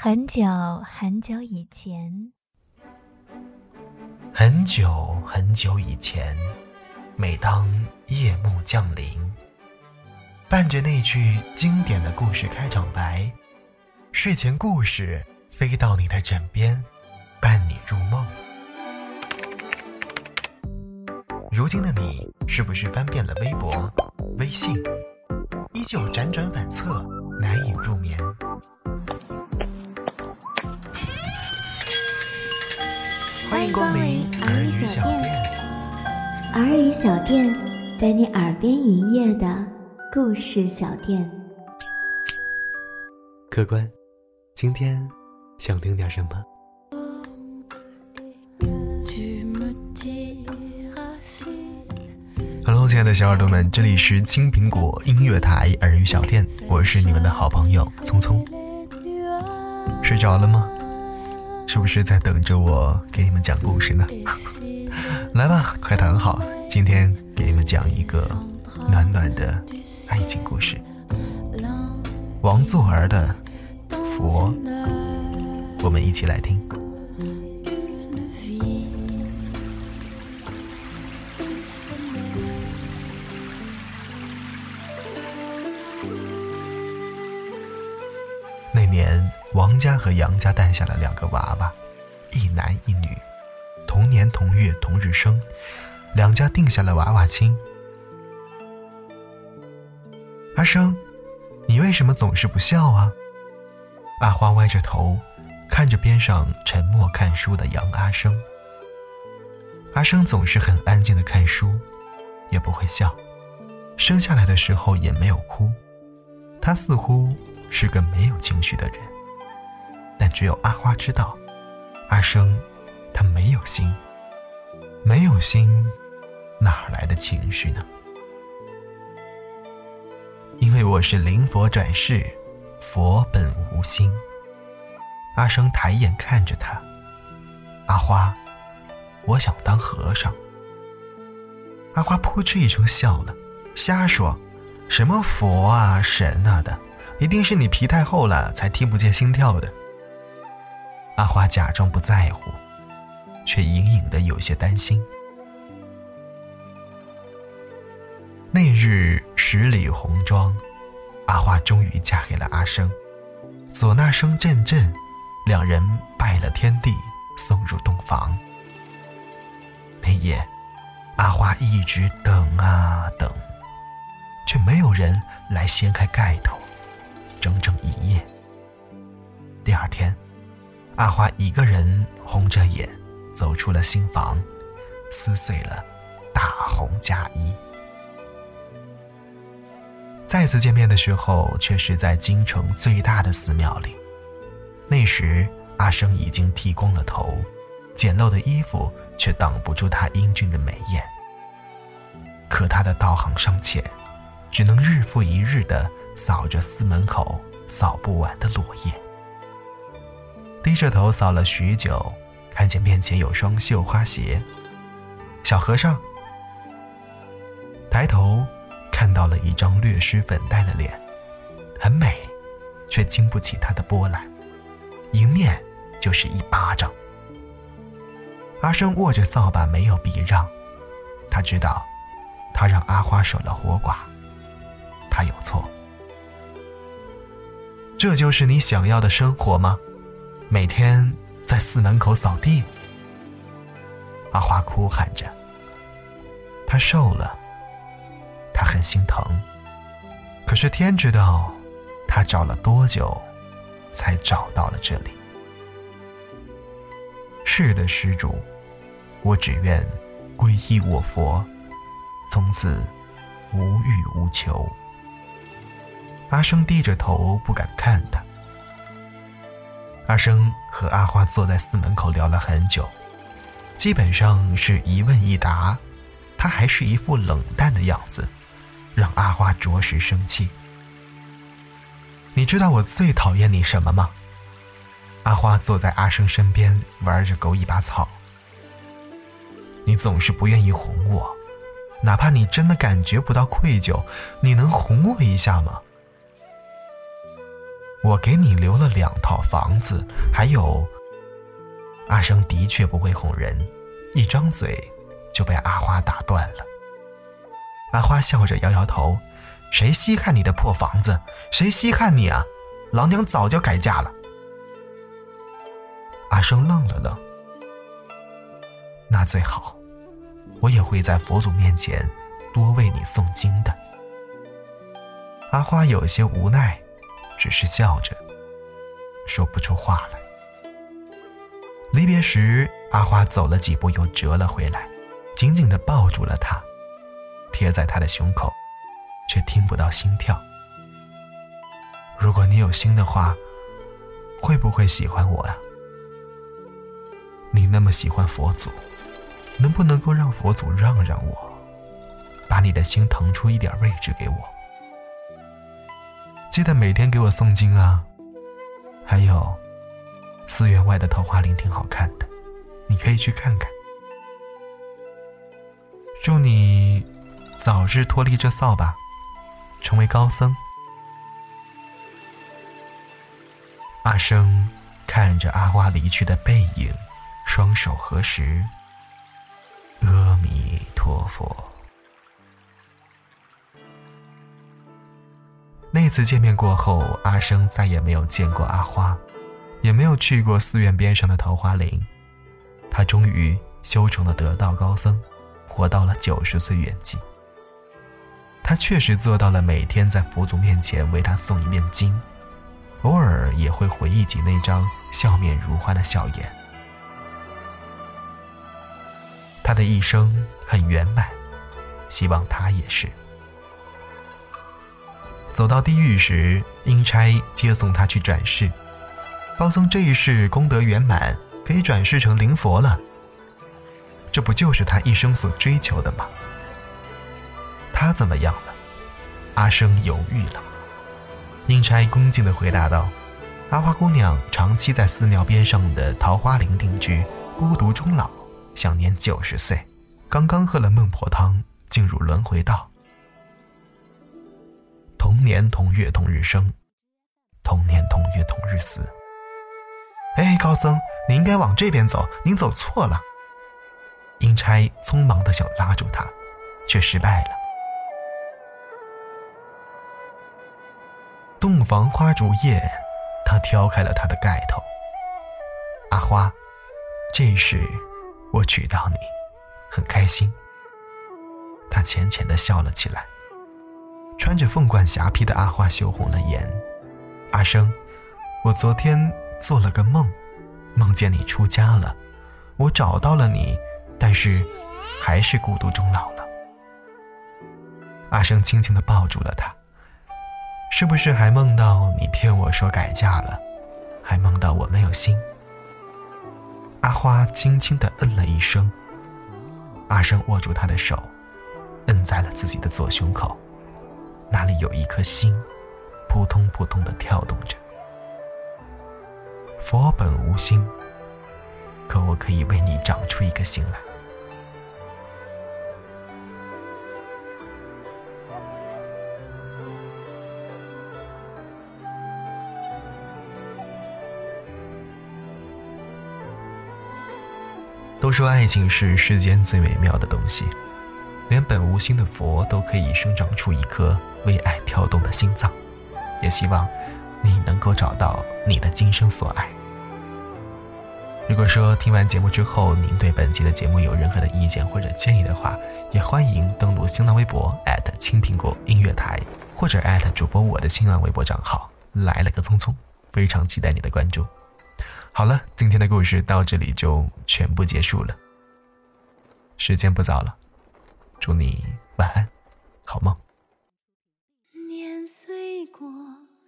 很久很久以前，很久很久以前，每当夜幕降临，伴着那句经典的故事开场白，睡前故事飞到你的枕边，伴你入梦。如今的你，是不是翻遍了微博、微信，依旧辗转反侧，难以入眠？欢迎光临儿语小店。儿语小店，在你耳边营业的故事小店。客官，今天想听点什么？Hello，亲爱的小耳朵们，这里是青苹果音乐台儿语小店，我是你们的好朋友聪聪。睡着了吗？是不是在等着我给你们讲故事呢？来吧，快躺好，今天给你们讲一个暖暖的爱情故事。王祖儿的《佛》，我们一起来听。那年。王家和杨家诞下了两个娃娃，一男一女，同年同月同日生，两家定下了娃娃亲。阿生，你为什么总是不笑啊？阿花歪着头，看着边上沉默看书的杨阿生。阿生总是很安静的看书，也不会笑，生下来的时候也没有哭，他似乎是个没有情绪的人。但只有阿花知道，阿生他没有心，没有心，哪来的情绪呢？因为我是灵佛转世，佛本无心。阿生抬眼看着他，阿花，我想当和尚。阿花扑哧一声笑了，瞎说，什么佛啊神啊的，一定是你皮太厚了，才听不见心跳的。阿花假装不在乎，却隐隐的有些担心。那日十里红妆，阿花终于嫁给了阿生，唢呐声阵阵，两人拜了天地，送入洞房。那夜，阿花一直等啊等，却没有人来掀开盖头，整整一夜。第二天。阿花一个人红着眼走出了新房，撕碎了大红嫁衣。再次见面的时候，却是在京城最大的寺庙里。那时阿生已经剃光了头，简陋的衣服却挡不住他英俊的眉眼。可他的道行尚浅，只能日复一日的扫着寺门口扫不完的落叶。低着头扫了许久，看见面前有双绣花鞋。小和尚抬头看到了一张略施粉黛的脸，很美，却经不起他的波澜，迎面就是一巴掌。阿生握着扫把没有避让，他知道，他让阿花守了活寡，他有错。这就是你想要的生活吗？每天在寺门口扫地，阿花哭喊着。她瘦了，她很心疼。可是天知道，她找了多久，才找到了这里。是的，施主，我只愿皈依我佛，从此无欲无求。阿生低着头，不敢看他。阿生和阿花坐在寺门口聊了很久，基本上是一问一答，他还是一副冷淡的样子，让阿花着实生气。你知道我最讨厌你什么吗？阿花坐在阿生身边玩着狗尾巴草。你总是不愿意哄我，哪怕你真的感觉不到愧疚，你能哄我一下吗？我给你留了两套房子，还有……阿生的确不会哄人，一张嘴就被阿花打断了。阿花笑着摇摇头：“谁稀罕你的破房子？谁稀罕你啊？老娘早就改嫁了。”阿生愣了愣：“那最好，我也会在佛祖面前多为你诵经的。”阿花有些无奈。只是笑着，说不出话来。离别时，阿花走了几步，又折了回来，紧紧地抱住了他，贴在他的胸口，却听不到心跳。如果你有心的话，会不会喜欢我啊？你那么喜欢佛祖，能不能够让佛祖让让我，把你的心腾出一点位置给我？记得每天给我诵经啊！还有，寺院外的桃花林挺好看的，你可以去看看。祝你早日脱离这扫把，成为高僧。阿生看着阿花离去的背影，双手合十，阿弥陀佛。那次见面过后，阿生再也没有见过阿花，也没有去过寺院边上的桃花林。他终于修成了得道高僧，活到了九十岁圆寂。他确实做到了每天在佛祖面前为他诵一遍经，偶尔也会回忆起那张笑面如花的笑颜。他的一生很圆满，希望他也是。走到地狱时，阴差接送他去转世。高僧这一世功德圆满，可以转世成灵佛了。这不就是他一生所追求的吗？他怎么样了？阿生犹豫了。阴差恭敬地回答道：“阿花姑娘长期在寺庙边上的桃花林定居，孤独终老，享年九十岁。刚刚喝了孟婆汤，进入轮回道。”同年同月同日生，同年同月同日死。哎，高僧，你应该往这边走，您走错了。阴差匆忙的想拉住他，却失败了。洞房花烛夜，他挑开了他的盖头。阿花，这一世我娶到你，很开心。他浅浅的笑了起来。穿着凤冠霞帔的阿花羞红了眼。阿生，我昨天做了个梦，梦见你出家了，我找到了你，但是还是孤独终老了。阿生轻轻地抱住了他。是不是还梦到你骗我说改嫁了，还梦到我没有心？阿花轻轻地嗯了一声。阿生握住他的手，摁在了自己的左胸口。那里有一颗心，扑通扑通的跳动着。佛本无心，可我可以为你长出一个心来。都说爱情是世间最美妙的东西。连本无心的佛都可以生长出一颗为爱跳动的心脏，也希望你能够找到你的今生所爱。如果说听完节目之后，您对本期的节目有任何的意见或者建议的话，也欢迎登录新浪微博青苹果音乐台，或者主播我的新浪微博账号来了个匆匆，非常期待你的关注。好了，今天的故事到这里就全部结束了，时间不早了。祝你晚安，好梦。年岁过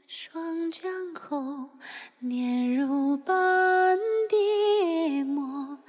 霜降后，年如斑蝶墨。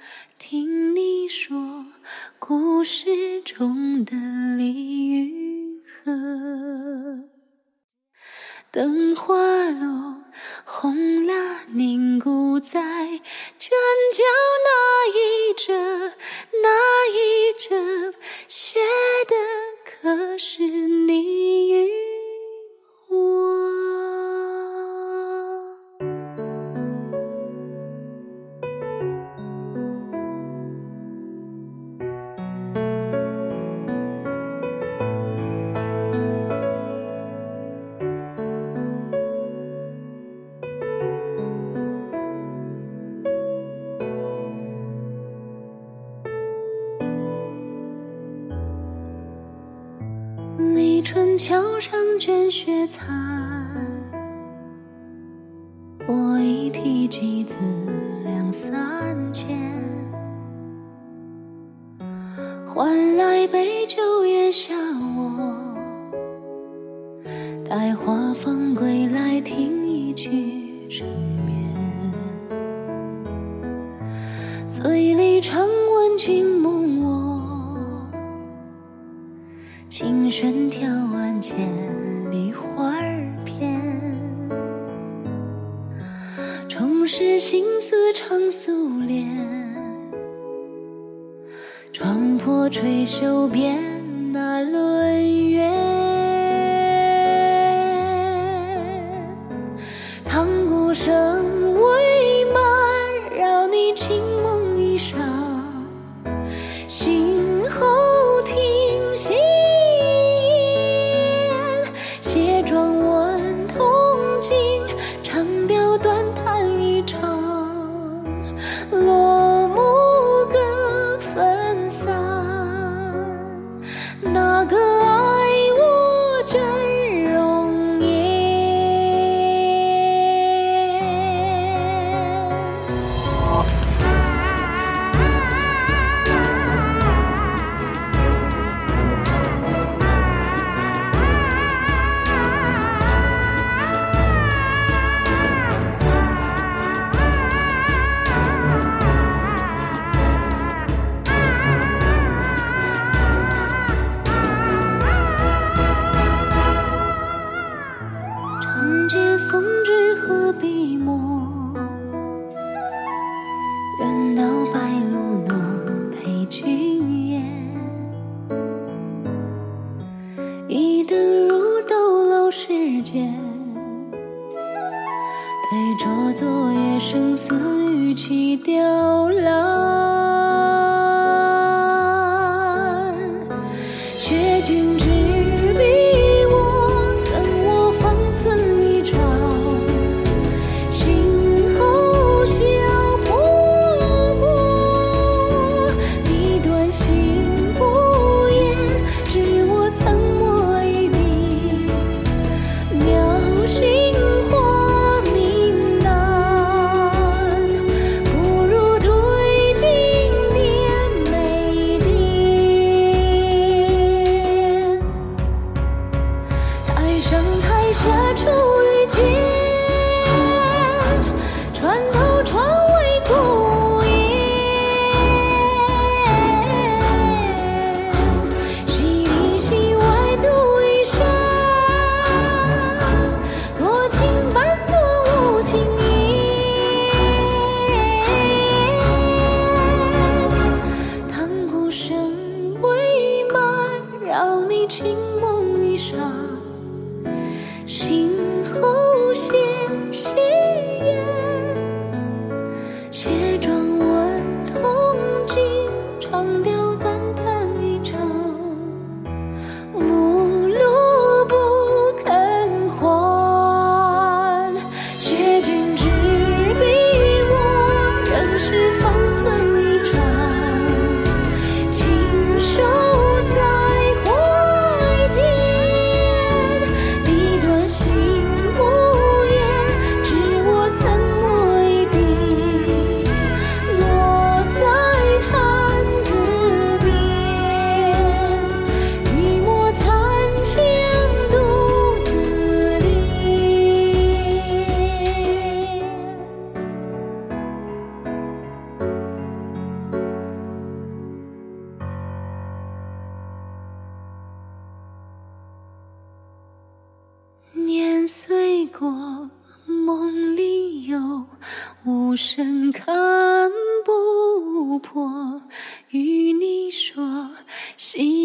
卷雪藏。总是心思常素练，撞破垂袖边。对酌昨夜，生死与起凋落。She